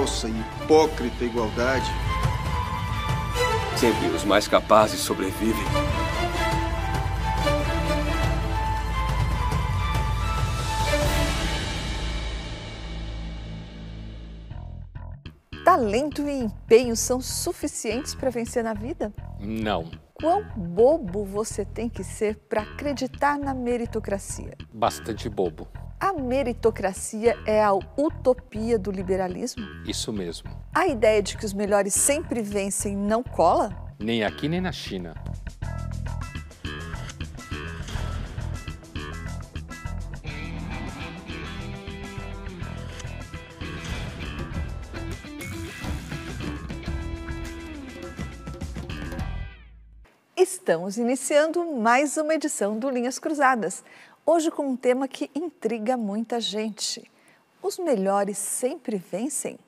falsa e hipócrita igualdade. Sempre os mais capazes sobrevivem. Talento e empenho são suficientes para vencer na vida? Não. Quão bobo você tem que ser para acreditar na meritocracia? Bastante bobo. A meritocracia é a utopia do liberalismo? Isso mesmo. A ideia de que os melhores sempre vencem não cola? Nem aqui nem na China. Estamos iniciando mais uma edição do Linhas Cruzadas. Hoje com um tema que intriga muita gente. Os melhores sempre vencem?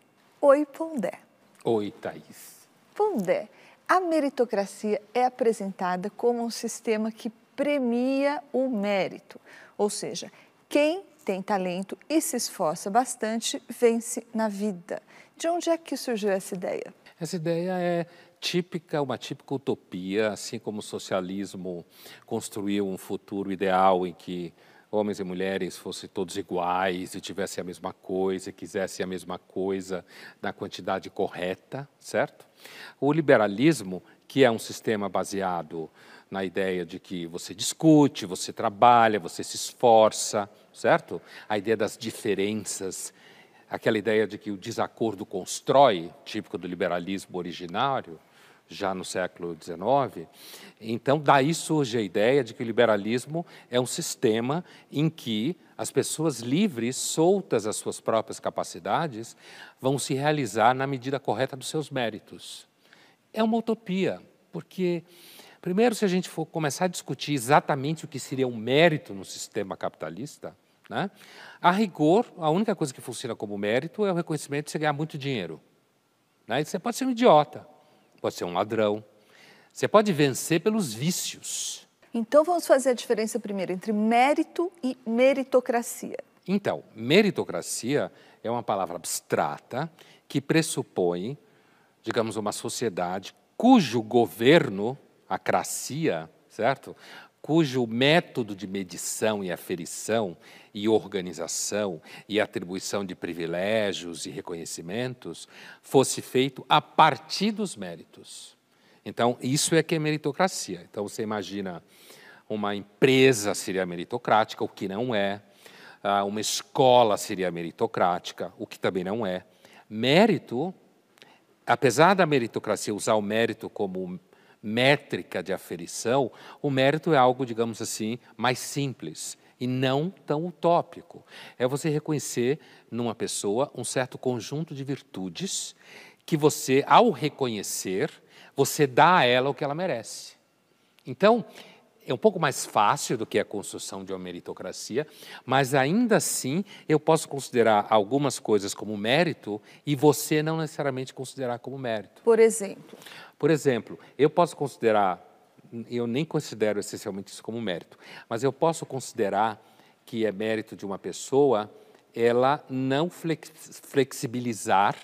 Oi, Pondé. Oi, Thaís. Pondé, a meritocracia é apresentada como um sistema que premia o mérito, ou seja, quem tem talento e se esforça bastante vence na vida. De onde é que surgiu essa ideia? Essa ideia é típica, uma típica utopia, assim como o socialismo construiu um futuro ideal em que homens e mulheres fossem todos iguais e tivessem a mesma coisa, e quisessem a mesma coisa na quantidade correta, certo? O liberalismo, que é um sistema baseado na ideia de que você discute, você trabalha, você se esforça, certo? A ideia das diferenças aquela ideia de que o desacordo constrói, típico do liberalismo originário, já no século XIX. Então, daí surge a ideia de que o liberalismo é um sistema em que as pessoas livres, soltas às suas próprias capacidades, vão se realizar na medida correta dos seus méritos. É uma utopia, porque, primeiro, se a gente for começar a discutir exatamente o que seria um mérito no sistema capitalista, né? A rigor, a única coisa que funciona como mérito é o reconhecimento de você ganhar muito dinheiro. Né? Você pode ser um idiota, pode ser um ladrão, você pode vencer pelos vícios. Então vamos fazer a diferença primeiro entre mérito e meritocracia. Então, meritocracia é uma palavra abstrata que pressupõe, digamos, uma sociedade cujo governo, a cracia, certo? Cujo método de medição e aferição e organização e atribuição de privilégios e reconhecimentos fosse feito a partir dos méritos. Então, isso é que é meritocracia. Então, você imagina uma empresa seria meritocrática, o que não é. Ah, uma escola seria meritocrática, o que também não é. Mérito, apesar da meritocracia usar o mérito como métrica de aferição, o mérito é algo, digamos assim, mais simples e não tão utópico. É você reconhecer numa pessoa um certo conjunto de virtudes que você, ao reconhecer, você dá a ela o que ela merece. Então, é um pouco mais fácil do que a construção de uma meritocracia, mas ainda assim eu posso considerar algumas coisas como mérito e você não necessariamente considerar como mérito. Por exemplo? Por exemplo, eu posso considerar, eu nem considero essencialmente isso como mérito, mas eu posso considerar que é mérito de uma pessoa ela não flexibilizar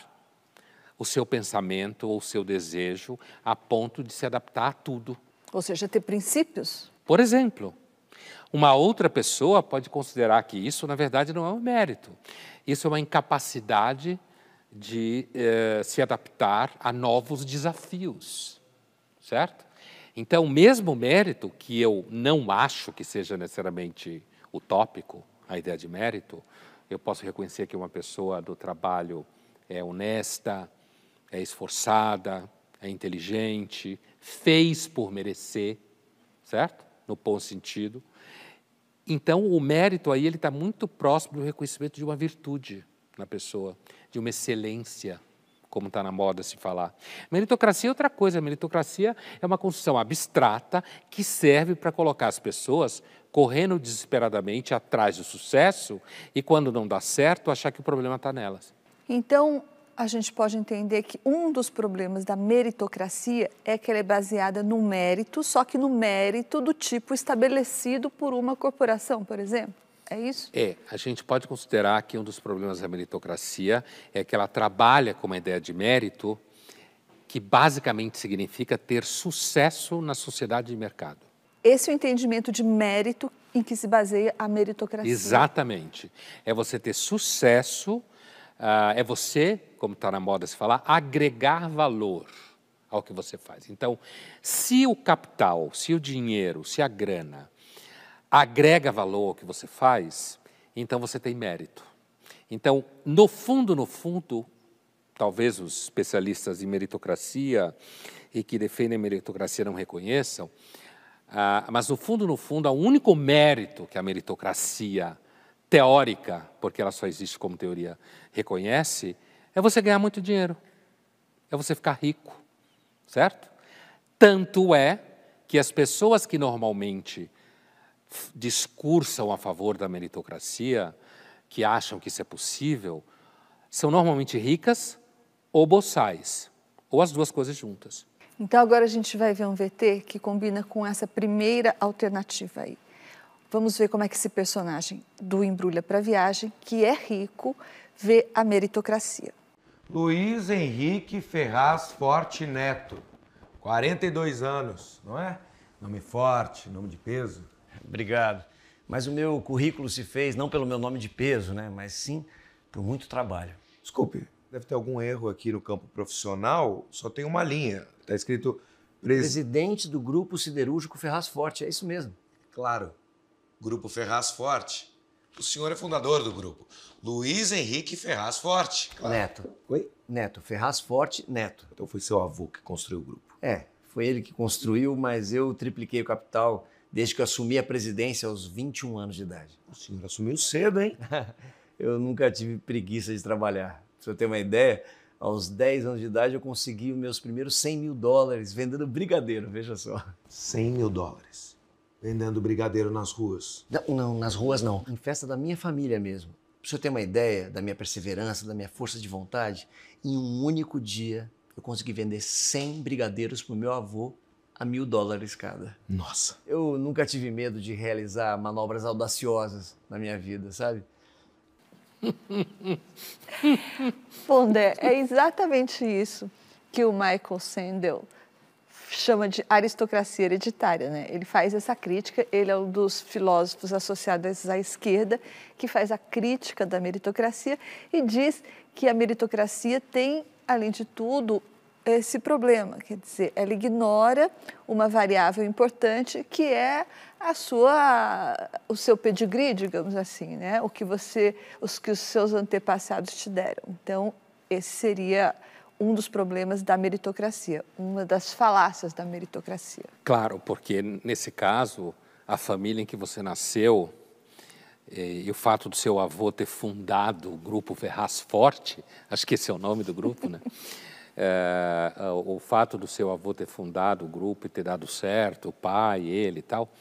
o seu pensamento ou o seu desejo a ponto de se adaptar a tudo. Ou seja, ter princípios? Por exemplo, uma outra pessoa pode considerar que isso, na verdade, não é um mérito. Isso é uma incapacidade de eh, se adaptar a novos desafios, certo? Então, o mesmo mérito que eu não acho que seja necessariamente utópico, a ideia de mérito, eu posso reconhecer que uma pessoa do trabalho é honesta, é esforçada, é inteligente, fez por merecer, certo? No bom sentido. Então, o mérito aí ele está muito próximo do reconhecimento de uma virtude na pessoa de uma excelência, como está na moda se falar. Meritocracia é outra coisa. Meritocracia é uma construção abstrata que serve para colocar as pessoas correndo desesperadamente atrás do sucesso e, quando não dá certo, achar que o problema está nelas. Então, a gente pode entender que um dos problemas da meritocracia é que ela é baseada no mérito, só que no mérito do tipo estabelecido por uma corporação, por exemplo. É isso? É, a gente pode considerar que um dos problemas da meritocracia é que ela trabalha com uma ideia de mérito que basicamente significa ter sucesso na sociedade de mercado. Esse é o entendimento de mérito em que se baseia a meritocracia. Exatamente. É você ter sucesso, uh, é você, como está na moda se falar, agregar valor ao que você faz. Então, se o capital, se o dinheiro, se a grana agrega valor ao que você faz, então você tem mérito. Então, no fundo, no fundo, talvez os especialistas em meritocracia e que defendem a meritocracia não reconheçam, ah, mas no fundo, no fundo, o único mérito que a meritocracia teórica, porque ela só existe como teoria, reconhece, é você ganhar muito dinheiro, é você ficar rico, certo? Tanto é que as pessoas que normalmente discursam a favor da meritocracia, que acham que isso é possível, são normalmente ricas ou boçais, ou as duas coisas juntas. Então agora a gente vai ver um VT que combina com essa primeira alternativa aí. Vamos ver como é que esse personagem do Embrulha para Viagem, que é rico, vê a meritocracia. Luiz Henrique Ferraz Forte Neto, 42 anos, não é? Nome forte, nome de peso. Obrigado. Mas o meu currículo se fez não pelo meu nome de peso, né? Mas sim por muito trabalho. Desculpe, deve ter algum erro aqui no campo profissional. Só tem uma linha. Está escrito Pres... presidente do Grupo Siderúrgico Ferraz Forte. É isso mesmo. Claro. Grupo Ferraz Forte. O senhor é fundador do grupo. Luiz Henrique Ferraz Forte. Claro. Neto. Oi? Neto. Ferraz Forte Neto. Então foi seu avô que construiu o grupo. É, foi ele que construiu, mas eu tripliquei o capital desde que eu assumi a presidência aos 21 anos de idade. O senhor assumiu cedo, hein? eu nunca tive preguiça de trabalhar. Pra você ter uma ideia, aos 10 anos de idade eu consegui os meus primeiros 100 mil dólares vendendo brigadeiro, veja só. 100 mil dólares? Vendendo brigadeiro nas ruas? Não, não, nas ruas não. Em festa da minha família mesmo. Pra você ter uma ideia da minha perseverança, da minha força de vontade, em um único dia eu consegui vender 100 brigadeiros pro meu avô a mil dólares cada. Nossa. Eu nunca tive medo de realizar manobras audaciosas na minha vida, sabe? Pondé, é exatamente isso que o Michael Sandel chama de aristocracia hereditária, né? Ele faz essa crítica, ele é um dos filósofos associados à esquerda que faz a crítica da meritocracia e diz que a meritocracia tem, além de tudo, esse problema, quer dizer, ela ignora uma variável importante que é a sua, o seu pedigree, digamos assim, né? O que você, os que os seus antepassados te deram. Então, esse seria um dos problemas da meritocracia, uma das falácias da meritocracia. Claro, porque nesse caso, a família em que você nasceu e, e o fato do seu avô ter fundado o grupo Ferraz Forte, acho que esse é o nome do grupo, né? é, o fato do seu avô ter fundado o grupo e ter dado certo, o pai, ele e tal,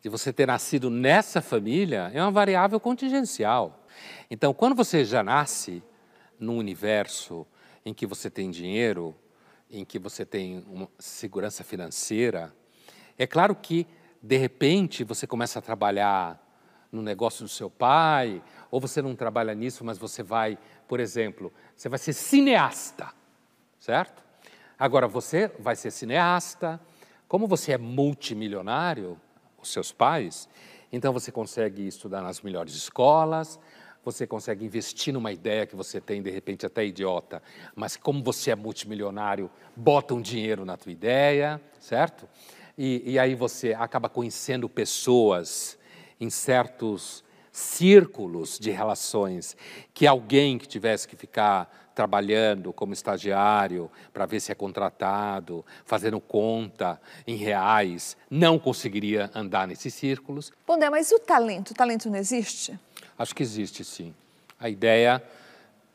de você ter nascido nessa família é uma variável contingencial. Então, quando você já nasce num universo em que você tem dinheiro, em que você tem segurança financeira, é claro que, de repente, você começa a trabalhar no negócio do seu pai, ou você não trabalha nisso, mas você vai, por exemplo, você vai ser cineasta certo? Agora, você vai ser cineasta, como você é multimilionário, os seus pais, então você consegue estudar nas melhores escolas, você consegue investir numa ideia que você tem, de repente até idiota, mas como você é multimilionário, bota um dinheiro na tua ideia, certo? E, e aí você acaba conhecendo pessoas em certos círculos de relações que alguém que tivesse que ficar trabalhando como estagiário para ver se é contratado, fazendo conta em reais, não conseguiria andar nesses círculos. Bondé, mas o talento? O talento não existe? Acho que existe, sim. A ideia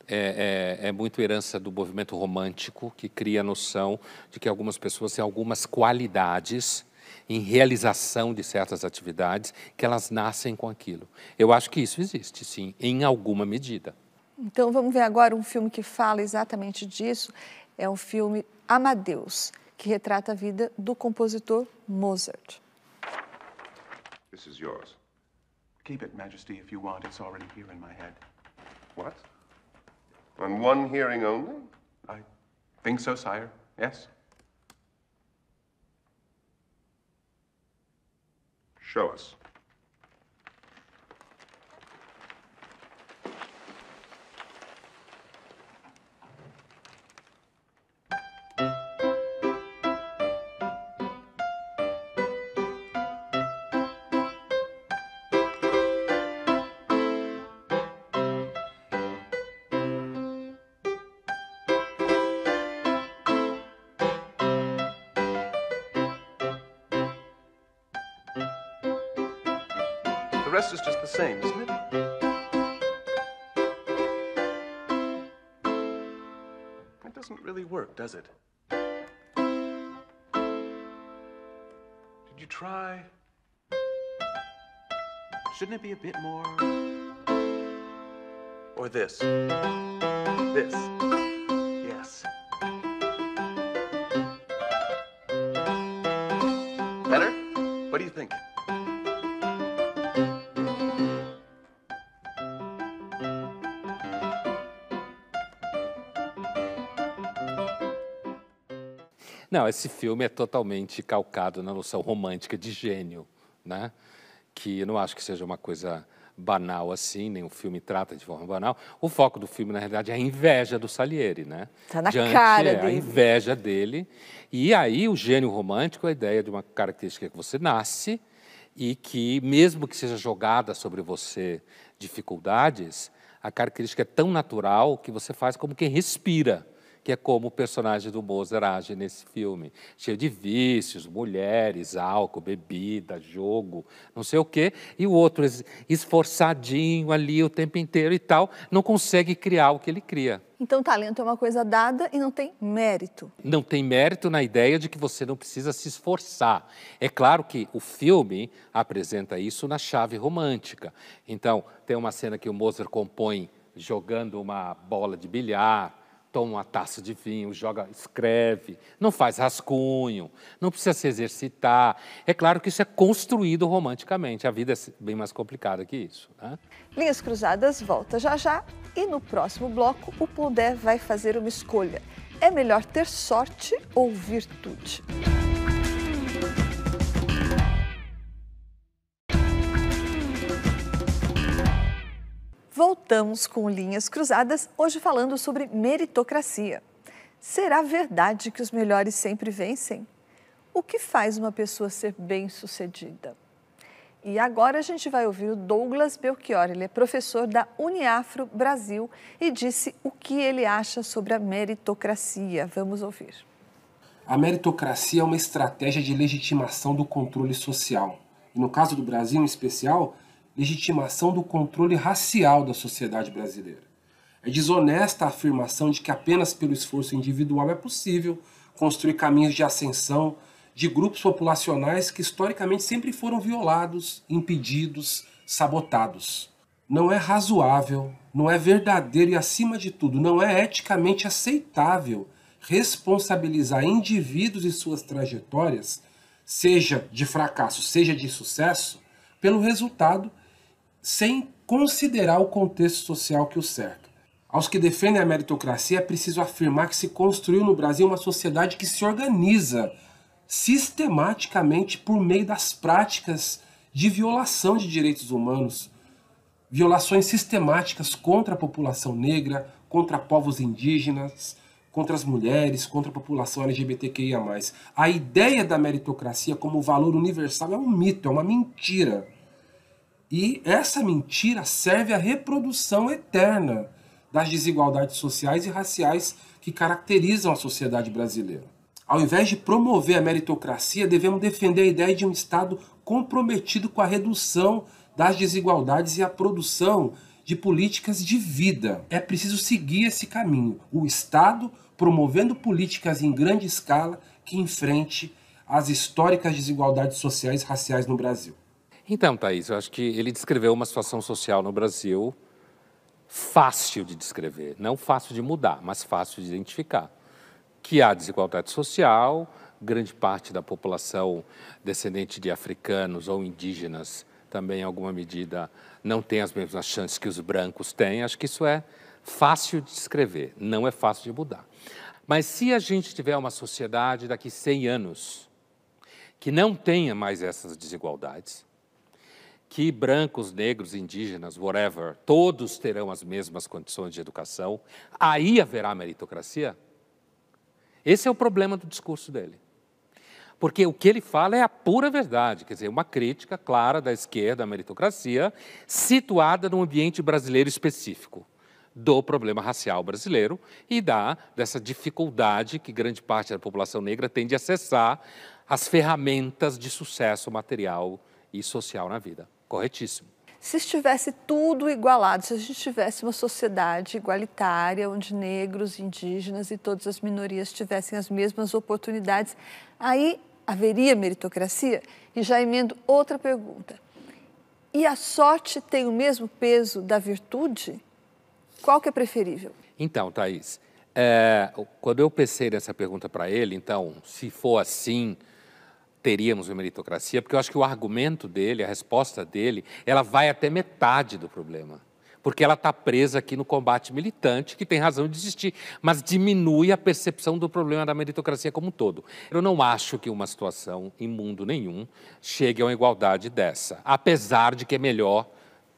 é, é, é, muito herança do movimento romântico, que cria a noção de que algumas pessoas têm algumas qualidades em realização de certas atividades que elas nascem com aquilo. Eu acho que isso existe, sim, em alguma medida. Então vamos ver agora um filme que fala exatamente disso. É o filme Amadeus, que retrata a vida do compositor Mozart. This is yours. Keep it, Majesty, if you want. It's already here in my head. What? On one hearing only? I think so, sire. Yes. Show us. Rest is just the same, isn't it? It doesn't really work, does it? Did you try? Shouldn't it be a bit more? Or this? This? Não, esse filme é totalmente calcado na noção romântica de gênio, né? Que eu não acho que seja uma coisa banal assim, nem o filme trata de forma banal. O foco do filme, na realidade, é a inveja do Salieri, né? Tá na Diante, cara é, a dele. inveja dele. E aí o gênio romântico a ideia de uma característica que você nasce e que, mesmo que seja jogada sobre você dificuldades, a característica é tão natural que você faz como quem respira, que é como o personagem do Mozart age nesse filme. Cheio de vícios, mulheres, álcool, bebida, jogo, não sei o quê. E o outro es- esforçadinho ali o tempo inteiro e tal, não consegue criar o que ele cria. Então, talento é uma coisa dada e não tem mérito. Não tem mérito na ideia de que você não precisa se esforçar. É claro que o filme apresenta isso na chave romântica. Então, tem uma cena que o Mozart compõe jogando uma bola de bilhar, toma uma taça de vinho, joga, escreve, não faz rascunho, não precisa se exercitar. É claro que isso é construído romanticamente. A vida é bem mais complicada que isso. Né? Linhas Cruzadas volta já já e no próximo bloco o Pondé vai fazer uma escolha. É melhor ter sorte ou virtude? Voltamos com Linhas Cruzadas, hoje falando sobre meritocracia. Será verdade que os melhores sempre vencem? O que faz uma pessoa ser bem-sucedida? E agora a gente vai ouvir o Douglas Belchior, ele é professor da Uniafro Brasil e disse o que ele acha sobre a meritocracia. Vamos ouvir. A meritocracia é uma estratégia de legitimação do controle social. E no caso do Brasil, em especial, legitimação do controle racial da sociedade brasileira. É desonesta a afirmação de que apenas pelo esforço individual é possível construir caminhos de ascensão de grupos populacionais que historicamente sempre foram violados, impedidos, sabotados. Não é razoável, não é verdadeiro e, acima de tudo, não é eticamente aceitável responsabilizar indivíduos e suas trajetórias, seja de fracasso, seja de sucesso, pelo resultado, sem considerar o contexto social que o cerca. Aos que defendem a meritocracia, é preciso afirmar que se construiu no Brasil uma sociedade que se organiza sistematicamente por meio das práticas de violação de direitos humanos, violações sistemáticas contra a população negra, contra povos indígenas, contra as mulheres, contra a população LGBTQIA+. A ideia da meritocracia como valor universal é um mito, é uma mentira. E essa mentira serve à reprodução eterna das desigualdades sociais e raciais que caracterizam a sociedade brasileira. Ao invés de promover a meritocracia, devemos defender a ideia de um Estado comprometido com a redução das desigualdades e a produção de políticas de vida. É preciso seguir esse caminho. O Estado promovendo políticas em grande escala que enfrente as históricas desigualdades sociais e raciais no Brasil. Então, Thaís, eu acho que ele descreveu uma situação social no Brasil fácil de descrever, não fácil de mudar, mas fácil de identificar. Que há desigualdade social, grande parte da população descendente de africanos ou indígenas também, em alguma medida, não têm as mesmas chances que os brancos têm. Acho que isso é fácil de descrever, não é fácil de mudar. Mas se a gente tiver uma sociedade daqui 100 anos que não tenha mais essas desigualdades, que brancos, negros, indígenas, whatever, todos terão as mesmas condições de educação, aí haverá meritocracia? Esse é o problema do discurso dele. Porque o que ele fala é a pura verdade, quer dizer, uma crítica clara da esquerda à meritocracia, situada num ambiente brasileiro específico do problema racial brasileiro e da dessa dificuldade que grande parte da população negra tem de acessar as ferramentas de sucesso material e social na vida. Corretíssimo. Se estivesse tudo igualado, se a gente tivesse uma sociedade igualitária, onde negros, indígenas e todas as minorias tivessem as mesmas oportunidades, aí haveria meritocracia? E já emendo outra pergunta. E a sorte tem o mesmo peso da virtude? Qual que é preferível? Então, Thaís, é, quando eu pensei nessa pergunta para ele, então, se for assim, teríamos uma meritocracia, porque eu acho que o argumento dele, a resposta dele, ela vai até metade do problema. Porque ela está presa aqui no combate militante, que tem razão de existir, mas diminui a percepção do problema da meritocracia como um todo. Eu não acho que uma situação em mundo nenhum chegue a uma igualdade dessa, apesar de que é melhor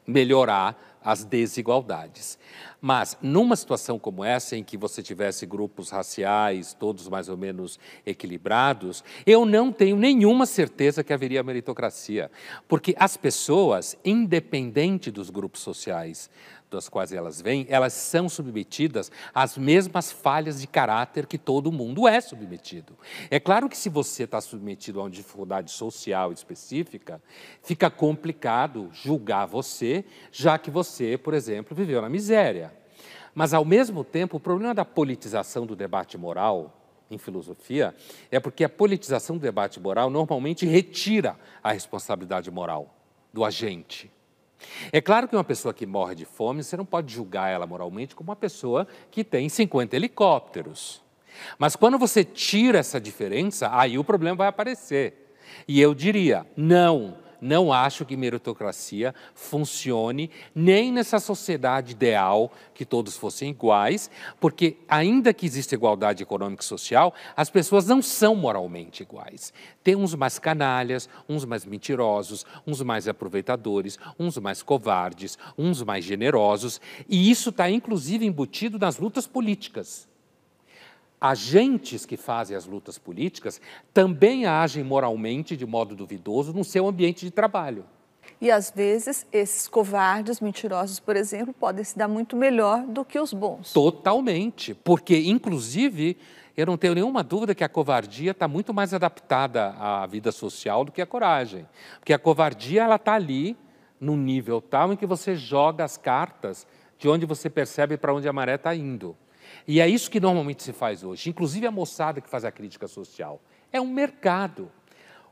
melhorar as desigualdades. Mas numa situação como essa, em que você tivesse grupos raciais todos mais ou menos equilibrados, eu não tenho nenhuma certeza que haveria meritocracia, porque as pessoas, independente dos grupos sociais, das quais elas vêm, elas são submetidas às mesmas falhas de caráter que todo mundo é submetido. É claro que se você está submetido a uma dificuldade social específica, fica complicado julgar você, já que você, por exemplo, viveu na miséria. Mas, ao mesmo tempo, o problema da politização do debate moral em filosofia é porque a politização do debate moral normalmente retira a responsabilidade moral do agente. É claro que uma pessoa que morre de fome, você não pode julgar ela moralmente como uma pessoa que tem 50 helicópteros. Mas quando você tira essa diferença, aí o problema vai aparecer. E eu diria: não, não acho que meritocracia funcione nem nessa sociedade ideal que todos fossem iguais, porque ainda que exista igualdade econômica e social, as pessoas não são moralmente iguais. Tem uns mais canalhas, uns mais mentirosos, uns mais aproveitadores, uns mais covardes, uns mais generosos, e isso está inclusive embutido nas lutas políticas agentes que fazem as lutas políticas também agem moralmente de modo duvidoso no seu ambiente de trabalho. E às vezes esses covardes, mentirosos, por exemplo, podem se dar muito melhor do que os bons. Totalmente, porque inclusive eu não tenho nenhuma dúvida que a covardia está muito mais adaptada à vida social do que a coragem, porque a covardia ela está ali num nível tal em que você joga as cartas de onde você percebe para onde a maré está indo. E é isso que normalmente se faz hoje, inclusive a moçada que faz a crítica social. É um mercado.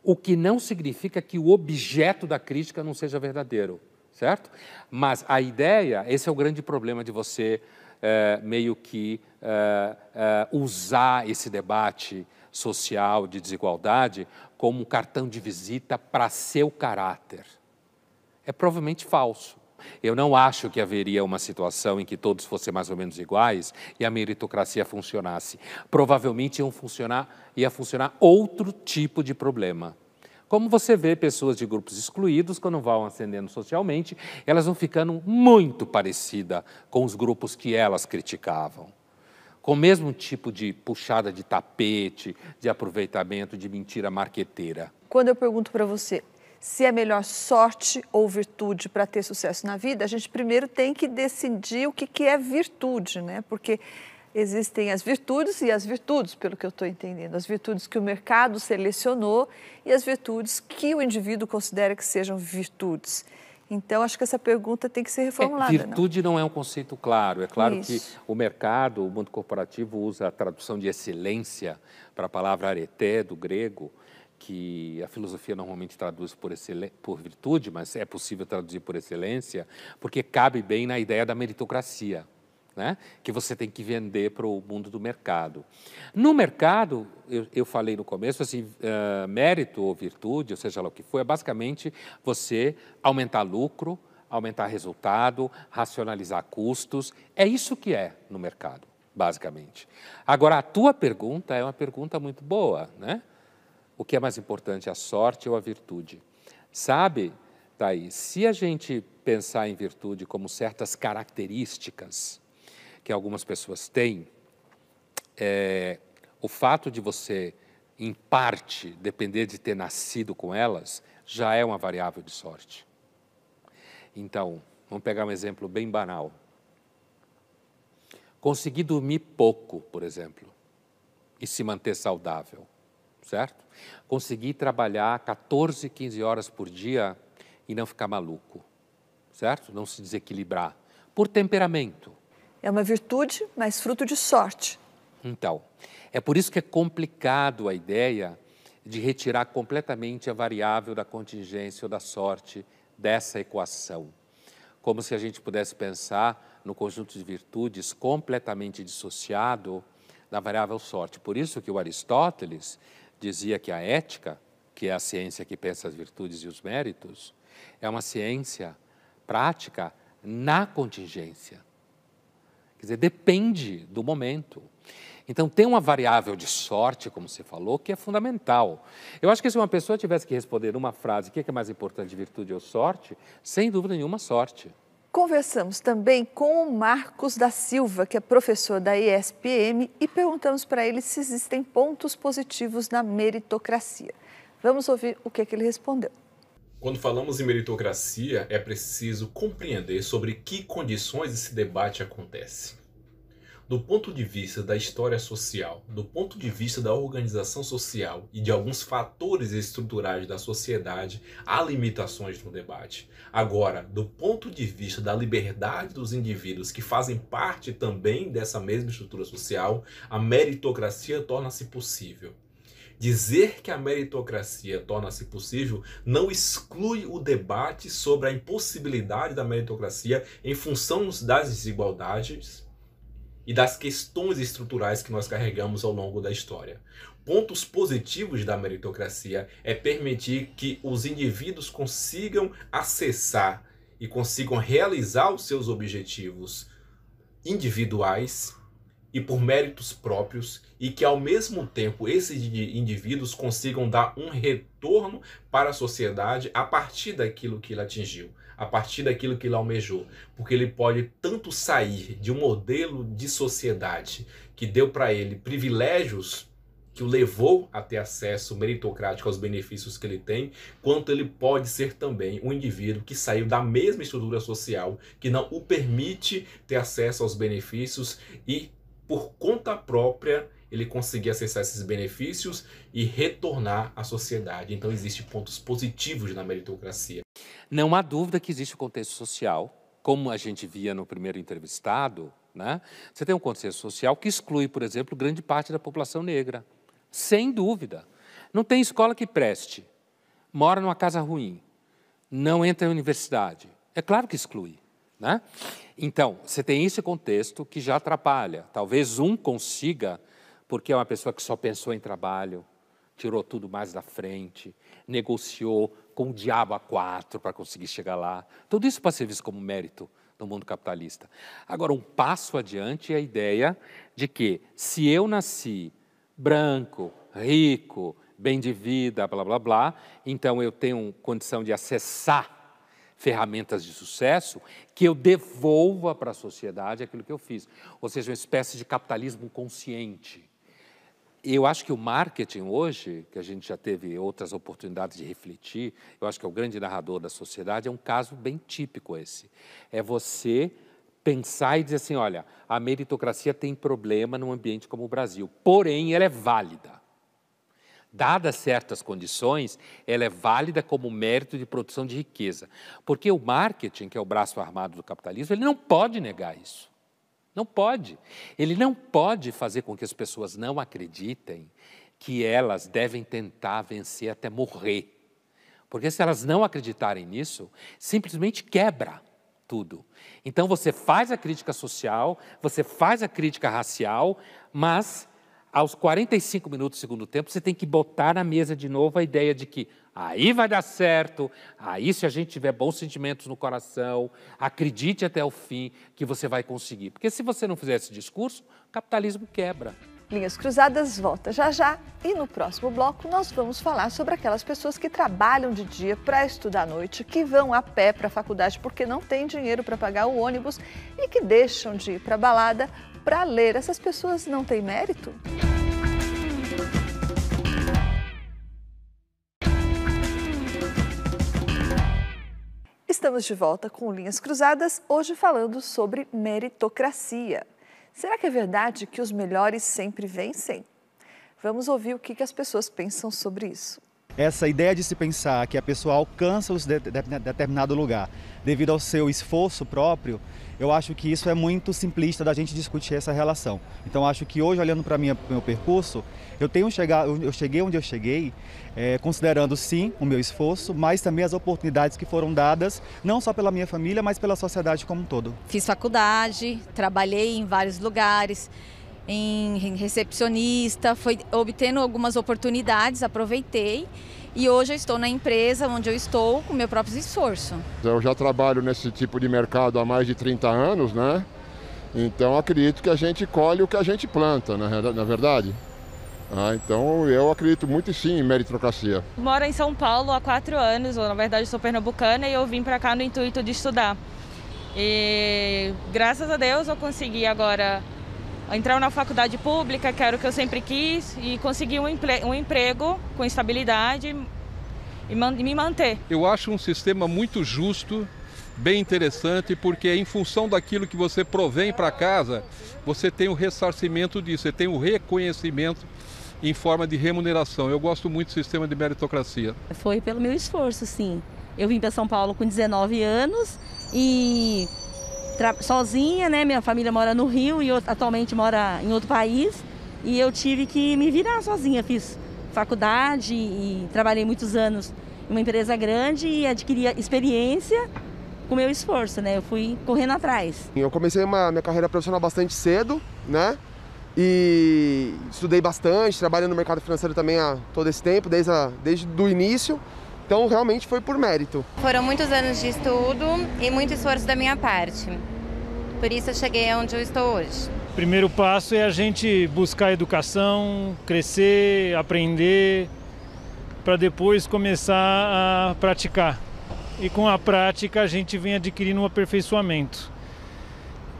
O que não significa que o objeto da crítica não seja verdadeiro, certo? Mas a ideia, esse é o grande problema de você é, meio que é, é, usar esse debate social de desigualdade como um cartão de visita para seu caráter. É provavelmente falso. Eu não acho que haveria uma situação em que todos fossem mais ou menos iguais e a meritocracia funcionasse. Provavelmente iam funcionar, ia funcionar outro tipo de problema. Como você vê pessoas de grupos excluídos, quando vão ascendendo socialmente, elas vão ficando muito parecidas com os grupos que elas criticavam. Com o mesmo tipo de puxada de tapete, de aproveitamento, de mentira marqueteira. Quando eu pergunto para você, se é melhor sorte ou virtude para ter sucesso na vida, a gente primeiro tem que decidir o que, que é virtude, né? Porque existem as virtudes e as virtudes, pelo que eu estou entendendo. As virtudes que o mercado selecionou e as virtudes que o indivíduo considera que sejam virtudes. Então, acho que essa pergunta tem que ser reformulada. É, virtude não? não? é um conceito claro. É claro Isso. que o mercado, o mundo corporativo, usa a tradução de excelência para a palavra areté, do grego, que a filosofia normalmente traduz por, por virtude, mas é possível traduzir por excelência, porque cabe bem na ideia da meritocracia, né? que você tem que vender para o mundo do mercado. No mercado, eu, eu falei no começo, assim, uh, mérito ou virtude, ou seja lá o que for, é basicamente você aumentar lucro, aumentar resultado, racionalizar custos. É isso que é no mercado, basicamente. Agora, a tua pergunta é uma pergunta muito boa, né? O que é mais importante, a sorte ou a virtude? Sabe, Thaís, se a gente pensar em virtude como certas características que algumas pessoas têm, é, o fato de você, em parte, depender de ter nascido com elas, já é uma variável de sorte. Então, vamos pegar um exemplo bem banal. Conseguir dormir pouco, por exemplo, e se manter saudável, certo? Conseguir trabalhar 14, 15 horas por dia e não ficar maluco, certo? Não se desequilibrar. Por temperamento. É uma virtude, mas fruto de sorte. Então, é por isso que é complicado a ideia de retirar completamente a variável da contingência ou da sorte dessa equação. Como se a gente pudesse pensar no conjunto de virtudes completamente dissociado da variável sorte. Por isso que o Aristóteles dizia que a ética, que é a ciência que pensa as virtudes e os méritos, é uma ciência prática na contingência. Quer dizer, depende do momento. Então, tem uma variável de sorte, como você falou, que é fundamental. Eu acho que se uma pessoa tivesse que responder uma frase, o que é mais importante, virtude ou sorte? Sem dúvida nenhuma, sorte. Conversamos também com o Marcos da Silva, que é professor da ESPM, e perguntamos para ele se existem pontos positivos na meritocracia. Vamos ouvir o que, é que ele respondeu. Quando falamos em meritocracia, é preciso compreender sobre que condições esse debate acontece. Do ponto de vista da história social, do ponto de vista da organização social e de alguns fatores estruturais da sociedade, há limitações no debate. Agora, do ponto de vista da liberdade dos indivíduos que fazem parte também dessa mesma estrutura social, a meritocracia torna-se possível. Dizer que a meritocracia torna-se possível não exclui o debate sobre a impossibilidade da meritocracia em função das desigualdades e das questões estruturais que nós carregamos ao longo da história. Pontos positivos da meritocracia é permitir que os indivíduos consigam acessar e consigam realizar os seus objetivos individuais e por méritos próprios e que ao mesmo tempo esses indivíduos consigam dar um retorno para a sociedade a partir daquilo que ele atingiu a partir daquilo que ele almejou, porque ele pode tanto sair de um modelo de sociedade que deu para ele privilégios que o levou a ter acesso meritocrático aos benefícios que ele tem, quanto ele pode ser também um indivíduo que saiu da mesma estrutura social que não o permite ter acesso aos benefícios e por conta própria ele conseguir acessar esses benefícios e retornar à sociedade. Então existem pontos positivos na meritocracia. Não há dúvida que existe o contexto social, como a gente via no primeiro entrevistado, né? Você tem um contexto social que exclui, por exemplo, grande parte da população negra. Sem dúvida. Não tem escola que preste. Mora numa casa ruim. Não entra em universidade. É claro que exclui. Né? Então, você tem esse contexto que já atrapalha. Talvez um consiga porque é uma pessoa que só pensou em trabalho, tirou tudo mais da frente, negociou com o diabo a quatro para conseguir chegar lá. Tudo isso pode ser visto como mérito no mundo capitalista. Agora, um passo adiante é a ideia de que se eu nasci branco, rico, bem de vida, blá blá blá, então eu tenho condição de acessar ferramentas de sucesso que eu devolva para a sociedade aquilo que eu fiz. Ou seja, uma espécie de capitalismo consciente eu acho que o marketing hoje, que a gente já teve outras oportunidades de refletir, eu acho que é o grande narrador da sociedade, é um caso bem típico esse. É você pensar e dizer assim, olha, a meritocracia tem problema num ambiente como o Brasil, porém ela é válida. Dadas certas condições, ela é válida como mérito de produção de riqueza. Porque o marketing, que é o braço armado do capitalismo, ele não pode negar isso. Não pode. Ele não pode fazer com que as pessoas não acreditem que elas devem tentar vencer até morrer. Porque se elas não acreditarem nisso, simplesmente quebra. tudo. Então você faz a crítica social, você faz a crítica racial, mas aos 45 minutos do segundo tempo você tem que botar na mesa de novo a ideia de que aí vai dar certo, aí se a gente tiver bons sentimentos no coração, acredite até o fim que você vai conseguir. Porque se você não fizer esse discurso, o capitalismo quebra. Linhas Cruzadas volta já já e no próximo bloco nós vamos falar sobre aquelas pessoas que trabalham de dia para estudar à noite, que vão a pé para a faculdade porque não tem dinheiro para pagar o ônibus e que deixam de ir para a balada para ler. Essas pessoas não têm mérito? Estamos de volta com Linhas Cruzadas, hoje falando sobre meritocracia. Será que é verdade que os melhores sempre vencem? Vamos ouvir o que as pessoas pensam sobre isso. Essa ideia de se pensar que a pessoa alcança um determinado lugar devido ao seu esforço próprio, eu acho que isso é muito simplista da gente discutir essa relação. Então acho que hoje, olhando para o meu percurso, eu tenho chegado, eu cheguei onde eu cheguei, é, considerando sim o meu esforço, mas também as oportunidades que foram dadas, não só pela minha família, mas pela sociedade como um todo. Fiz faculdade, trabalhei em vários lugares, em recepcionista, foi obtendo algumas oportunidades, aproveitei e hoje eu estou na empresa onde eu estou com meu próprio esforço. Eu já trabalho nesse tipo de mercado há mais de 30 anos, né? Então acredito que a gente colhe o que a gente planta, na é verdade. Ah, então eu acredito muito sim em meritocracia. Moro em São Paulo há quatro anos, ou na verdade sou pernambucana e eu vim para cá no intuito de estudar. E graças a Deus eu consegui agora entrar na faculdade pública, que era o que eu sempre quis, e conseguir um, um emprego com estabilidade e me manter. Eu acho um sistema muito justo, bem interessante, porque em função daquilo que você provém para casa, você tem o ressarcimento disso, você tem o reconhecimento em forma de remuneração. Eu gosto muito do sistema de meritocracia. Foi pelo meu esforço, sim. Eu vim para São Paulo com 19 anos e sozinha, né? Minha família mora no Rio e atualmente mora em outro país. E eu tive que me virar sozinha. Fiz faculdade e trabalhei muitos anos em uma empresa grande e adquiri experiência com meu esforço, né? Eu fui correndo atrás. Eu comecei uma, minha carreira profissional bastante cedo, né? E estudei bastante, trabalhei no mercado financeiro também há todo esse tempo, desde, a, desde o início. Então realmente foi por mérito. Foram muitos anos de estudo e muito esforço da minha parte. Por isso eu cheguei onde eu estou hoje. O primeiro passo é a gente buscar educação, crescer, aprender, para depois começar a praticar. E com a prática a gente vem adquirindo um aperfeiçoamento.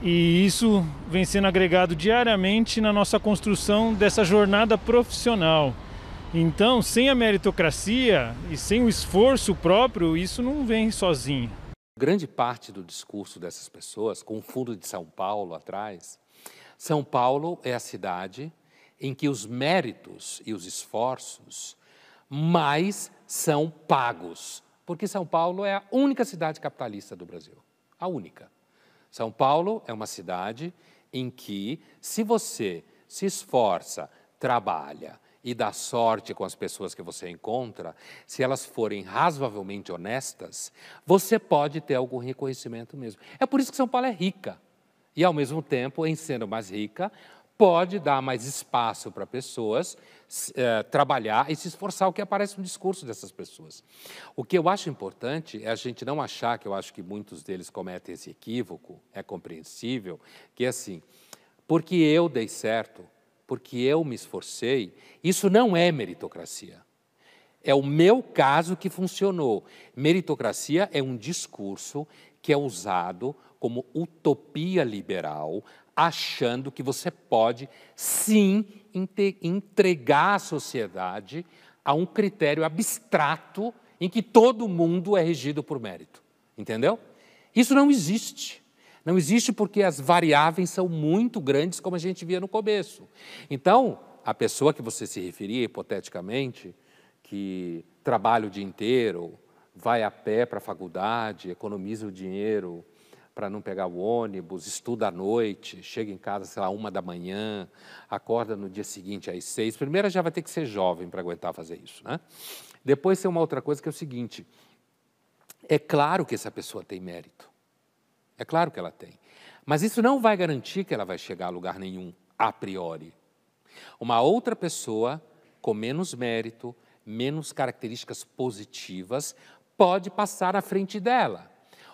E isso vem sendo agregado diariamente na nossa construção dessa jornada profissional. Então, sem a meritocracia e sem o esforço próprio, isso não vem sozinho. Grande parte do discurso dessas pessoas, com o fundo de São Paulo atrás, São Paulo é a cidade em que os méritos e os esforços mais são pagos, porque São Paulo é a única cidade capitalista do Brasil, a única. São Paulo é uma cidade em que, se você se esforça, trabalha e dá sorte com as pessoas que você encontra, se elas forem razoavelmente honestas, você pode ter algum reconhecimento mesmo. É por isso que São Paulo é rica. E, ao mesmo tempo, em sendo mais rica, pode dar mais espaço para pessoas é, trabalhar e se esforçar, o que aparece no discurso dessas pessoas. O que eu acho importante é a gente não achar, que eu acho que muitos deles cometem esse equívoco, é compreensível, que é assim, porque eu dei certo, porque eu me esforcei, isso não é meritocracia. É o meu caso que funcionou. Meritocracia é um discurso que é usado como utopia liberal, achando que você pode, sim, entregar a sociedade a um critério abstrato em que todo mundo é regido por mérito. Entendeu? Isso não existe. Não existe porque as variáveis são muito grandes, como a gente via no começo. Então, a pessoa que você se referia, hipoteticamente, que trabalha o dia inteiro, vai a pé para a faculdade, economiza o dinheiro, para não pegar o ônibus, estuda à noite, chega em casa, sei lá, uma da manhã, acorda no dia seguinte às seis. Primeiro já vai ter que ser jovem para aguentar fazer isso, né? Depois tem uma outra coisa que é o seguinte: é claro que essa pessoa tem mérito. É claro que ela tem. Mas isso não vai garantir que ela vai chegar a lugar nenhum, a priori. Uma outra pessoa com menos mérito, menos características positivas, pode passar à frente dela.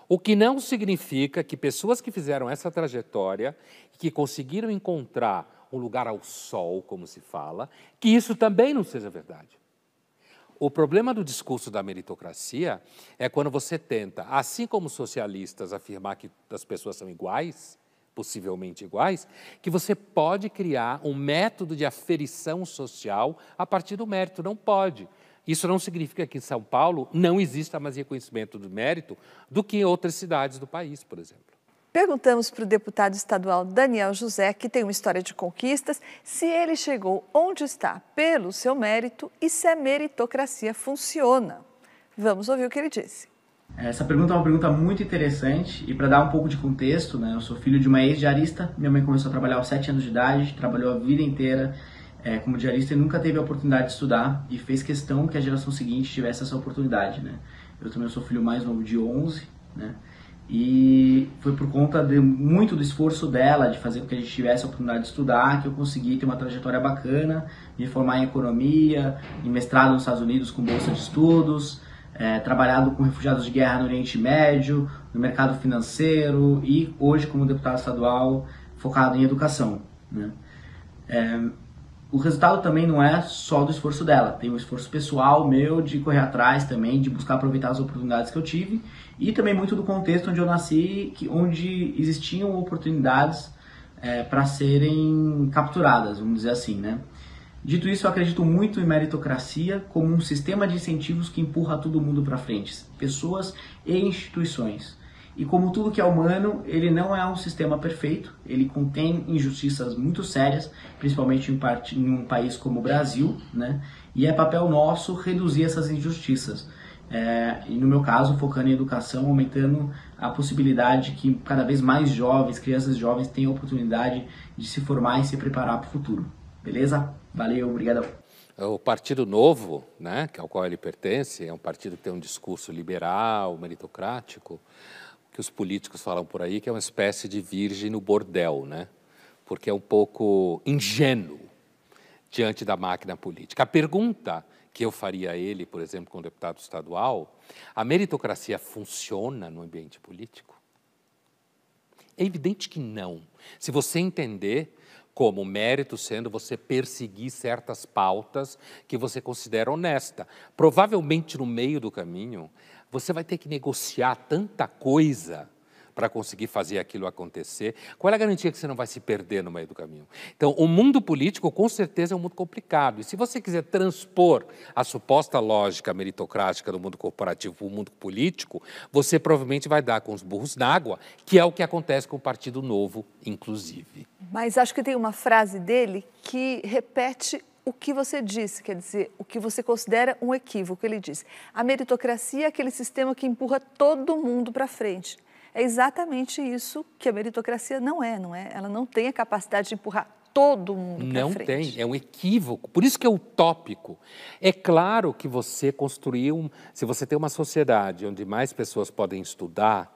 O que não significa que pessoas que fizeram essa trajetória, que conseguiram encontrar um lugar ao sol, como se fala, que isso também não seja verdade. O problema do discurso da meritocracia é quando você tenta, assim como socialistas, afirmar que as pessoas são iguais, possivelmente iguais, que você pode criar um método de aferição social a partir do mérito. Não pode. Isso não significa que em São Paulo não exista mais reconhecimento do mérito do que em outras cidades do país, por exemplo. Perguntamos para o deputado estadual Daniel José, que tem uma história de conquistas, se ele chegou onde está pelo seu mérito e se a meritocracia funciona. Vamos ouvir o que ele disse. Essa pergunta é uma pergunta muito interessante e para dar um pouco de contexto, né, eu sou filho de uma ex-diarista, minha mãe começou a trabalhar aos 7 anos de idade, trabalhou a vida inteira é, como diarista e nunca teve a oportunidade de estudar e fez questão que a geração seguinte tivesse essa oportunidade, né. Eu também sou filho mais novo de 11, né, e foi por conta de muito do esforço dela de fazer com que a gente tivesse a oportunidade de estudar que eu consegui ter uma trajetória bacana, me formar em economia, em mestrado nos Estados Unidos com bolsa de estudos, é, trabalhado com refugiados de guerra no Oriente Médio, no mercado financeiro e hoje como deputado estadual focado em educação. Né? É, o resultado também não é só do esforço dela, tem um esforço pessoal meu de correr atrás também, de buscar aproveitar as oportunidades que eu tive e também muito do contexto onde eu nasci, que, onde existiam oportunidades é, para serem capturadas, vamos dizer assim, né? Dito isso, eu acredito muito em meritocracia como um sistema de incentivos que empurra todo mundo para frente, pessoas e instituições. E como tudo que é humano, ele não é um sistema perfeito, ele contém injustiças muito sérias, principalmente em, parte, em um país como o Brasil, né? e é papel nosso reduzir essas injustiças. É, e no meu caso, focando em educação, aumentando a possibilidade que cada vez mais jovens, crianças jovens, tenham a oportunidade de se formar e se preparar para o futuro. Beleza? Valeu, obrigado. O Partido Novo, né, que ao qual ele pertence, é um partido que tem um discurso liberal, meritocrático, que os políticos falam por aí que é uma espécie de virgem no bordel, né? Porque é um pouco ingênuo diante da máquina política. A pergunta que eu faria a ele, por exemplo, como deputado estadual, a meritocracia funciona no ambiente político? É evidente que não. Se você entender como mérito sendo você perseguir certas pautas que você considera honesta. Provavelmente no meio do caminho, você vai ter que negociar tanta coisa para conseguir fazer aquilo acontecer? Qual é a garantia que você não vai se perder no meio do caminho? Então, o mundo político, com certeza, é um mundo complicado. E se você quiser transpor a suposta lógica meritocrática do mundo corporativo para o mundo político, você provavelmente vai dar com os burros na água, que é o que acontece com o Partido Novo, inclusive. Mas acho que tem uma frase dele que repete o que você disse, quer dizer, o que você considera um equívoco. Ele diz: a meritocracia é aquele sistema que empurra todo mundo para frente. É exatamente isso que a meritocracia não é, não é? Ela não tem a capacidade de empurrar todo mundo para Não frente. tem, é um equívoco. Por isso que é utópico. É claro que você construiu, se você tem uma sociedade onde mais pessoas podem estudar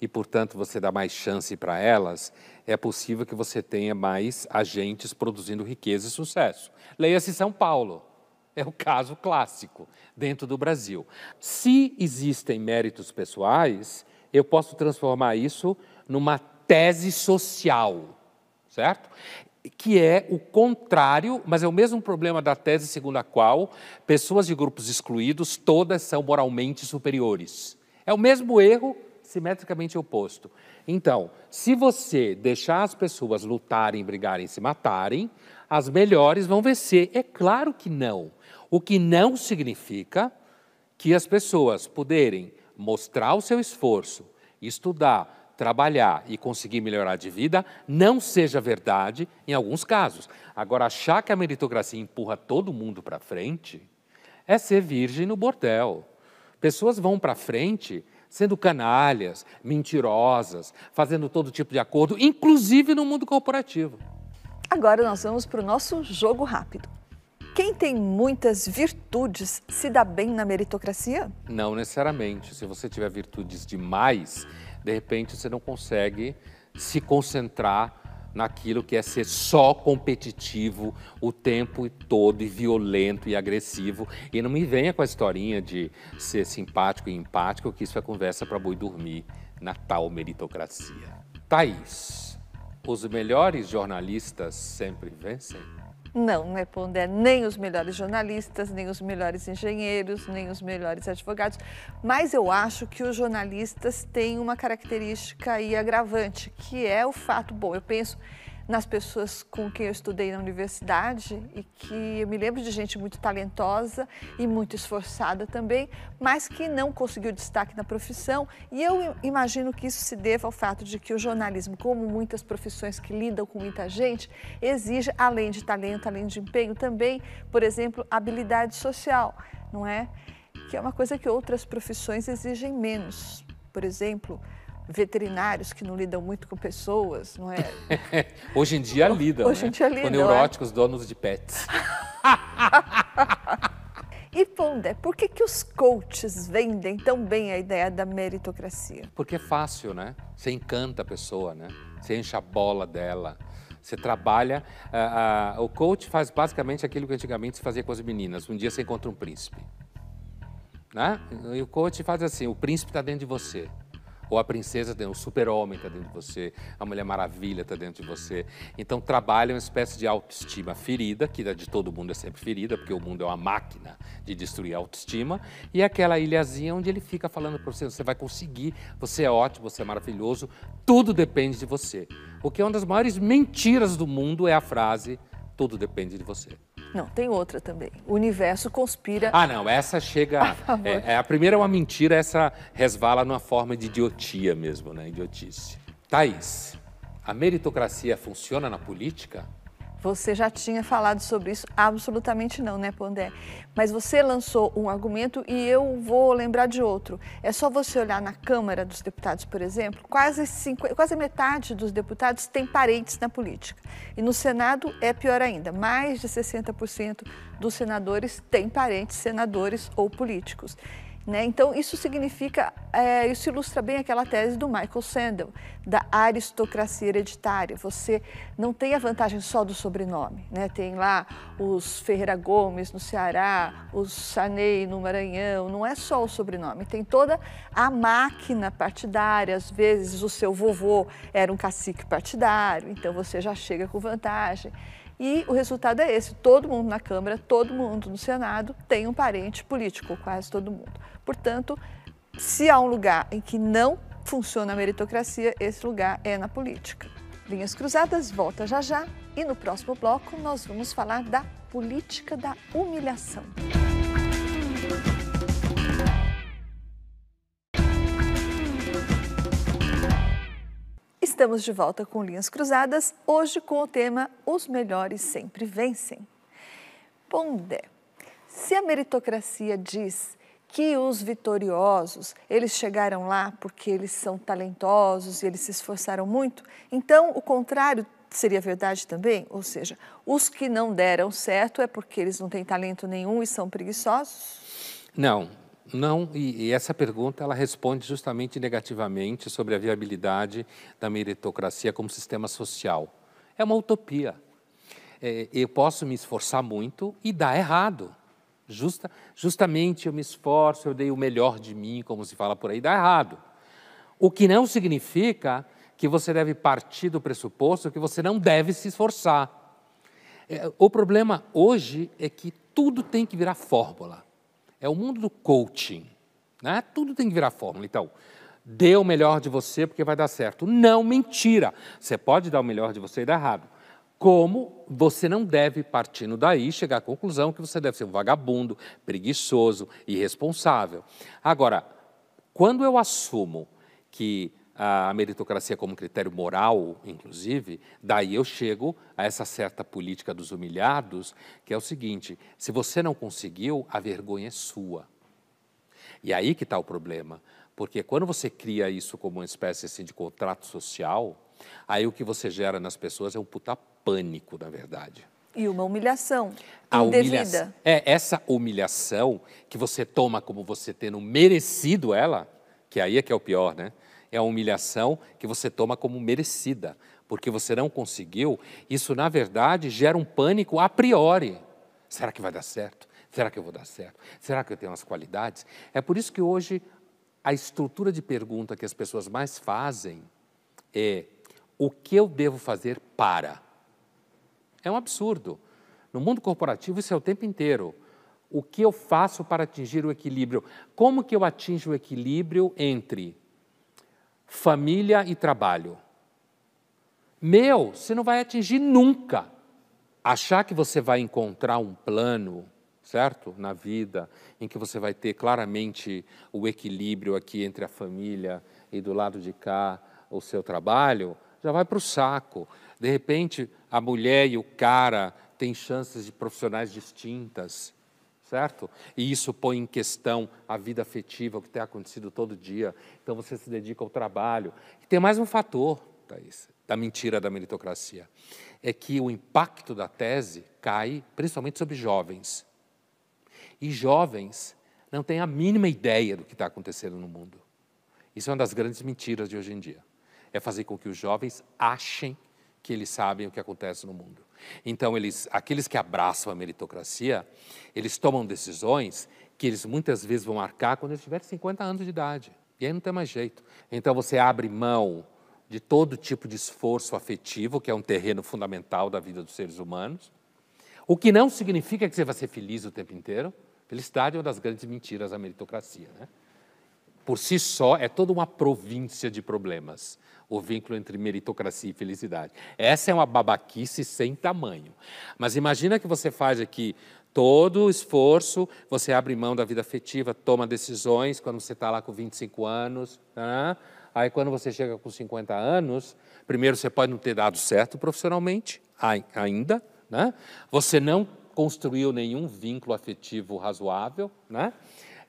e, portanto, você dá mais chance para elas, é possível que você tenha mais agentes produzindo riqueza e sucesso. Leia-se São Paulo. É o caso clássico dentro do Brasil. Se existem méritos pessoais, eu posso transformar isso numa tese social, certo? Que é o contrário, mas é o mesmo problema da tese segundo a qual pessoas de grupos excluídos todas são moralmente superiores. É o mesmo erro simetricamente oposto. Então, se você deixar as pessoas lutarem, brigarem, se matarem, as melhores vão vencer. É claro que não. O que não significa que as pessoas poderem mostrar o seu esforço, estudar, trabalhar e conseguir melhorar de vida, não seja verdade em alguns casos. Agora, achar que a meritocracia empurra todo mundo para frente é ser virgem no bordel. Pessoas vão para frente sendo canalhas, mentirosas, fazendo todo tipo de acordo, inclusive no mundo corporativo. Agora nós vamos para o nosso jogo rápido. Quem tem muitas virtudes se dá bem na meritocracia? Não necessariamente. Se você tiver virtudes demais, de repente você não consegue se concentrar naquilo que é ser só competitivo o tempo todo e violento e agressivo. E não me venha com a historinha de ser simpático e empático, que isso é conversa para boi dormir na tal meritocracia. Thaís, os melhores jornalistas sempre vencem? Não, não é Pondé nem os melhores jornalistas, nem os melhores engenheiros, nem os melhores advogados, mas eu acho que os jornalistas têm uma característica aí agravante, que é o fato, bom, eu penso nas pessoas com quem eu estudei na universidade e que eu me lembro de gente muito talentosa e muito esforçada também, mas que não conseguiu destaque na profissão. E eu imagino que isso se deva ao fato de que o jornalismo, como muitas profissões que lidam com muita gente, exige, além de talento, além de empenho, também, por exemplo, habilidade social, não é? Que é uma coisa que outras profissões exigem menos. Por exemplo, veterinários que não lidam muito com pessoas, não é? Hoje em dia lidam, Hoje né? em dia lidam, Com neuróticos, é? donos de pets. e Pondé, por que, que os coaches vendem tão bem a ideia da meritocracia? Porque é fácil, né? Você encanta a pessoa, né? Você enche a bola dela. Você trabalha. Uh, uh, o coach faz basicamente aquilo que antigamente se fazia com as meninas. Um dia você encontra um príncipe. Né? E o coach faz assim: o príncipe está dentro de você. Ou a princesa, o super-homem está dentro de você, a Mulher Maravilha está dentro de você. Então trabalha uma espécie de autoestima ferida, que de todo mundo é sempre ferida, porque o mundo é uma máquina de destruir a autoestima, e aquela ilhazinha onde ele fica falando para você, você vai conseguir, você é ótimo, você é maravilhoso, tudo depende de você. O que é uma das maiores mentiras do mundo é a frase, tudo depende de você. Não, tem outra também. O universo conspira. Ah, não, essa chega. É, é, a primeira é uma mentira, essa resvala numa forma de idiotia mesmo, né? Idiotice. Thaís, a meritocracia funciona na política? Você já tinha falado sobre isso? Absolutamente não, né, Pondé? Mas você lançou um argumento e eu vou lembrar de outro. É só você olhar na Câmara dos Deputados, por exemplo, quase, cinco, quase metade dos deputados tem parentes na política. E no Senado é pior ainda, mais de 60% dos senadores têm parentes senadores ou políticos. Né? Então, isso significa, é, isso ilustra bem aquela tese do Michael Sandel, da aristocracia hereditária. Você não tem a vantagem só do sobrenome. Né? Tem lá os Ferreira Gomes no Ceará, os Sanei no Maranhão, não é só o sobrenome, tem toda a máquina partidária. Às vezes, o seu vovô era um cacique partidário, então você já chega com vantagem. E o resultado é esse: todo mundo na Câmara, todo mundo no Senado tem um parente político, quase todo mundo. Portanto, se há um lugar em que não funciona a meritocracia, esse lugar é na política. Linhas Cruzadas volta já já e no próximo bloco nós vamos falar da política da humilhação. Estamos de volta com Linhas Cruzadas, hoje com o tema Os Melhores Sempre Vencem. Pondé, se a meritocracia diz que os vitoriosos, eles chegaram lá porque eles são talentosos e eles se esforçaram muito, então o contrário seria verdade também? Ou seja, os que não deram certo é porque eles não têm talento nenhum e são preguiçosos? Não, não, e, e, essa pergunta ela responde justamente negativamente sobre a viabilidade da meritocracia como sistema social. É uma utopia. É, eu posso me esforçar muito e dar errado. Justa, justamente eu me esforço, eu dei o melhor de mim, como se fala por aí, dá errado. O que não significa que você deve partir do pressuposto que você não deve se esforçar. É, o problema hoje é que tudo tem que virar fórmula. É o mundo do coaching. Né? Tudo tem que virar fórmula. Então, dê o melhor de você porque vai dar certo. Não, mentira. Você pode dar o melhor de você e dar errado. Como você não deve, partindo daí, chegar à conclusão que você deve ser um vagabundo, preguiçoso, irresponsável. Agora, quando eu assumo que a meritocracia como critério moral, inclusive, daí eu chego a essa certa política dos humilhados, que é o seguinte: se você não conseguiu, a vergonha é sua. E aí que está o problema, porque quando você cria isso como uma espécie assim, de contrato social, aí o que você gera nas pessoas é um puta pânico, na verdade. E uma humilhação a indevida. Humilha é essa humilhação que você toma como você tendo merecido ela, que aí é que é o pior, né? É uma humilhação que você toma como merecida, porque você não conseguiu. Isso, na verdade, gera um pânico a priori. Será que vai dar certo? Será que eu vou dar certo? Será que eu tenho as qualidades? É por isso que hoje a estrutura de pergunta que as pessoas mais fazem é: o que eu devo fazer para? É um absurdo. No mundo corporativo, isso é o tempo inteiro. O que eu faço para atingir o equilíbrio? Como que eu atinjo o equilíbrio entre família e trabalho? Meu, você não vai atingir nunca. Achar que você vai encontrar um plano, certo? Na vida, em que você vai ter claramente o equilíbrio aqui entre a família e do lado de cá o seu trabalho, já vai para o saco. De repente, a mulher e o cara têm chances de profissionais distintas, certo? E isso põe em questão a vida afetiva, o que tem acontecido todo dia. Então você se dedica ao trabalho. E tem mais um fator, Thaís, da mentira da meritocracia. É que o impacto da tese cai principalmente sobre jovens. E jovens não têm a mínima ideia do que está acontecendo no mundo. Isso é uma das grandes mentiras de hoje em dia. É fazer com que os jovens achem que eles sabem o que acontece no mundo. Então, eles, aqueles que abraçam a meritocracia, eles tomam decisões que eles muitas vezes vão marcar quando eles tiverem 50 anos de idade. E aí não tem mais jeito. Então, você abre mão de todo tipo de esforço afetivo, que é um terreno fundamental da vida dos seres humanos, o que não significa que você vai ser feliz o tempo inteiro. Felicidade é uma das grandes mentiras da meritocracia. Né? Por si só, é toda uma província de problemas o vínculo entre meritocracia e felicidade. Essa é uma babaquice sem tamanho. Mas imagina que você faz aqui todo o esforço, você abre mão da vida afetiva, toma decisões quando você está lá com 25 anos. Né? Aí, quando você chega com 50 anos, primeiro você pode não ter dado certo profissionalmente, ainda, né? você não construiu nenhum vínculo afetivo razoável, né?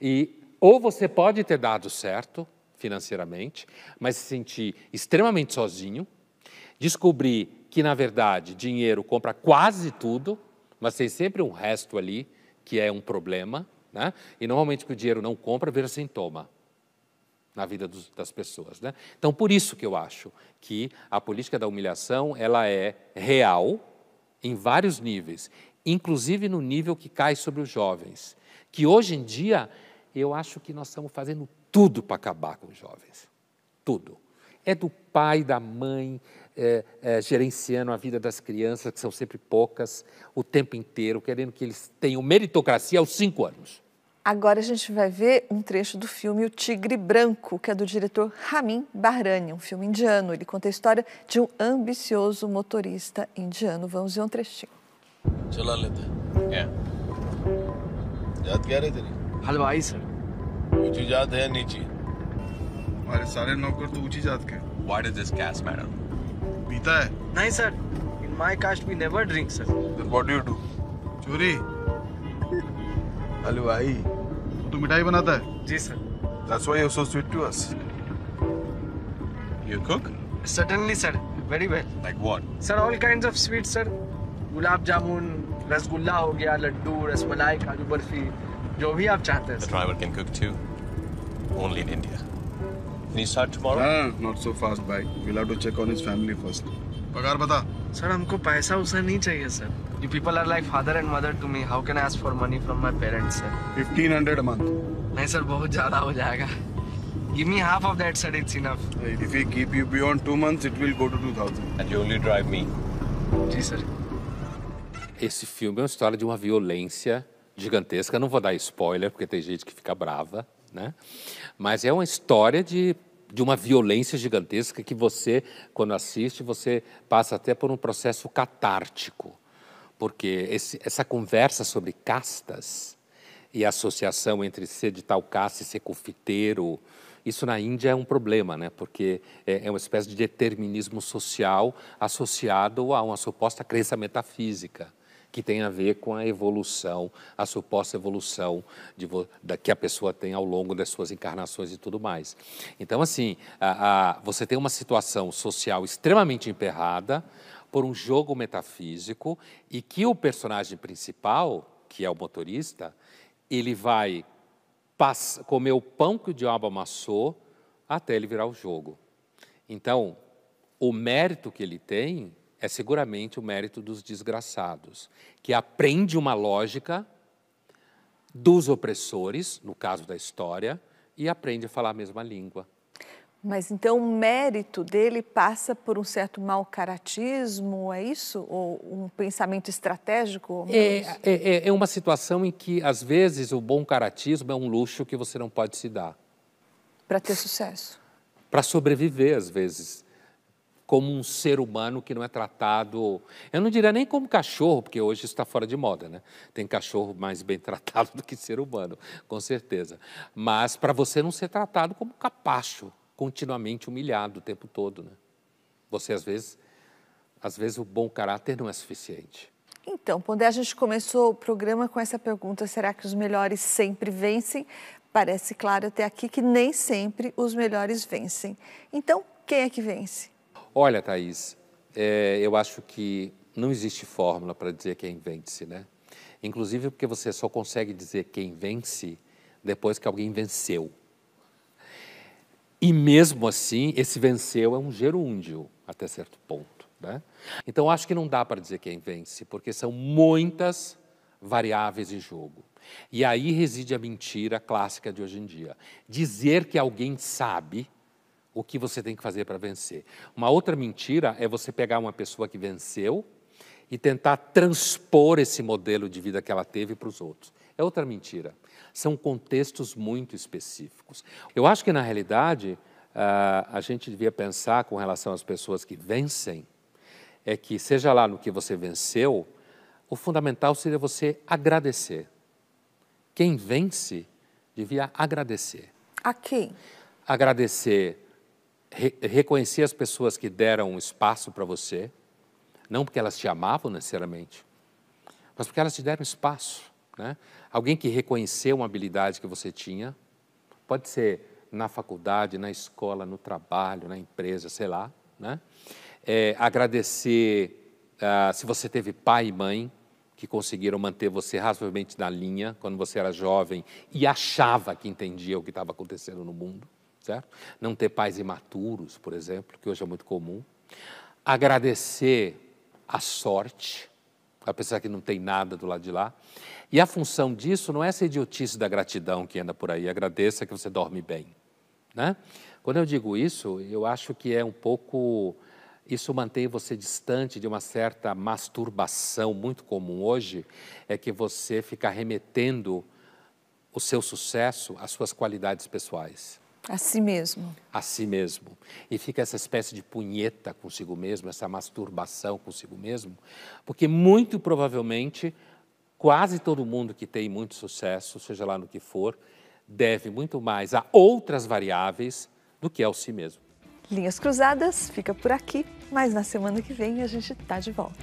e ou você pode ter dado certo, financeiramente, mas se sentir extremamente sozinho, descobrir que, na verdade, dinheiro compra quase tudo, mas tem sempre um resto ali que é um problema, né? e normalmente que o dinheiro não compra vira sintoma na vida dos, das pessoas. Né? Então, por isso que eu acho que a política da humilhação ela é real em vários níveis, inclusive no nível que cai sobre os jovens, que hoje em dia eu acho que nós estamos fazendo tudo para acabar com os jovens. Tudo. É do pai, da mãe, é, é, gerenciando a vida das crianças, que são sempre poucas, o tempo inteiro, querendo que eles tenham meritocracia aos cinco anos. Agora a gente vai ver um trecho do filme O Tigre Branco, que é do diretor Ramin Bahrani, um filme indiano. Ele conta a história de um ambicioso motorista indiano. Vamos ver um trechinho. चला हलवाई सर ऊँची जात है नीची? हमारे सारे नौकर तो ऊँची जात के। What is this caste madam पीता है। नहीं sir in my caste we never drink sir what do you do चोरी। हलवाई। तू तो मिठाई बनाता है। जी sir that's why you are so sweet to us you cook suddenly sir very well like what sir all kinds of sweets sir gulab jamun rasgulla हो गया लड्डू रसमलाई काजू बर्फ़ी जो भी आप चाहते हैं The driver can cook too. Only in India. Can you start tomorrow? हाँ, not so fast, bhai. We'll have to check on his family first. पगार बता सर हमको पैसा उसा नहीं चाहिए sir you people are like father and mother to me how can I ask for money from my parents sir 1500 a month नहीं sir बहुत ज़्यादा हो जाएगा give me half of that sir it's enough if we keep you beyond 2 months it will go to 2000 And you only drive me. जी sir Esse filme é uma história de uma violência gigantesca. Não vou dar spoiler, porque tem gente que fica brava, né? Mas é uma história de, de uma violência gigantesca que você, quando assiste, você passa até por um processo catártico. Porque esse, essa conversa sobre castas e a associação entre ser de tal casta e ser confiteiro, isso na Índia é um problema, né? porque é é uma espécie de determinismo social associado a uma suposta crença metafísica, que tem a ver com a evolução, a suposta evolução da, que a pessoa tem ao longo das suas encarnações e tudo mais. Então, assim, a, a- você tem uma situação social extremamente emperrada por um jogo metafísico e que o personagem principal, que é o motorista, ele vai pass- comer o pão que o diabo amassou, até ele virar o jogo. Então, o mérito que ele tem é seguramente o mérito dos desgraçados, que aprende uma lógica dos opressores, no caso da história, e aprende a falar a mesma língua. Mas então o mérito dele passa por um certo mau caratismo, é isso? Ou um pensamento estratégico? É, é, é, é uma situação em que, às vezes, o bom caratismo é um luxo que você não pode se dar. Para ter sucesso. Para sobreviver, às vezes como um ser humano que não é tratado, eu não diria nem como cachorro, porque hoje está fora de moda, né? Tem cachorro mais bem tratado do que ser humano, com certeza. Mas para você não ser tratado como capacho, continuamente humilhado o tempo todo, né? Você às vezes, às vezes o bom caráter não é suficiente. Então, quando a gente começou o programa com essa pergunta, será que os melhores sempre vencem? Parece claro até aqui que nem sempre os melhores vencem. Então, quem é que vence? Olha, Thaís, é, eu acho que não existe fórmula para dizer quem vence, né? Inclusive porque você só consegue dizer quem vence depois que alguém venceu. E mesmo assim, esse venceu é um gerúndio até certo ponto. Né? Então, acho que não dá para dizer quem vence, porque são muitas variáveis em jogo. E aí reside a mentira clássica de hoje em dia. Dizer que alguém sabe o que você tem que fazer para vencer. Uma outra mentira é você pegar uma pessoa que venceu e tentar transpor esse modelo de vida que ela teve para os outros. É outra mentira. São contextos muito específicos. Eu acho que, na realidade, a gente devia pensar com relação às pessoas que vencem, é que, seja lá no que você venceu, o fundamental seria você agradecer. Quem vence devia agradecer. A quem? Agradecer re reconhecer as pessoas que deram espaço para você, não porque elas te amavam necessariamente, mas porque elas te deram espaço. Né? Alguém que reconheceu uma habilidade que você tinha, pode ser na faculdade, na escola, no trabalho, na empresa, sei lá. Né? É, agradecer uh, se você teve pai e mãe que conseguiram manter você razoavelmente na linha quando você era jovem e achava que entendia o que estava acontecendo no mundo certo? Não ter pais imaturos, por exemplo, que hoje é muito comum. Agradecer a sorte, apesar que não tem nada do lado de lá. E a função disso não é essa idiotice da gratidão que anda por aí, agradeça que você dorme bem. Né? Quando eu digo isso, eu acho que é um pouco. Isso mantém você distante de uma certa masturbação muito comum hoje, é que você fica remetendo o seu sucesso às suas qualidades pessoais. A si mesmo. A si mesmo. E fica essa espécie de punheta consigo mesmo, essa masturbação consigo mesmo, porque muito provavelmente quase todo mundo que tem muito sucesso, seja lá no que for, deve muito mais a outras variáveis do que ao si mesmo. Linhas Cruzadas fica por aqui, mas na semana que vem a gente está de volta.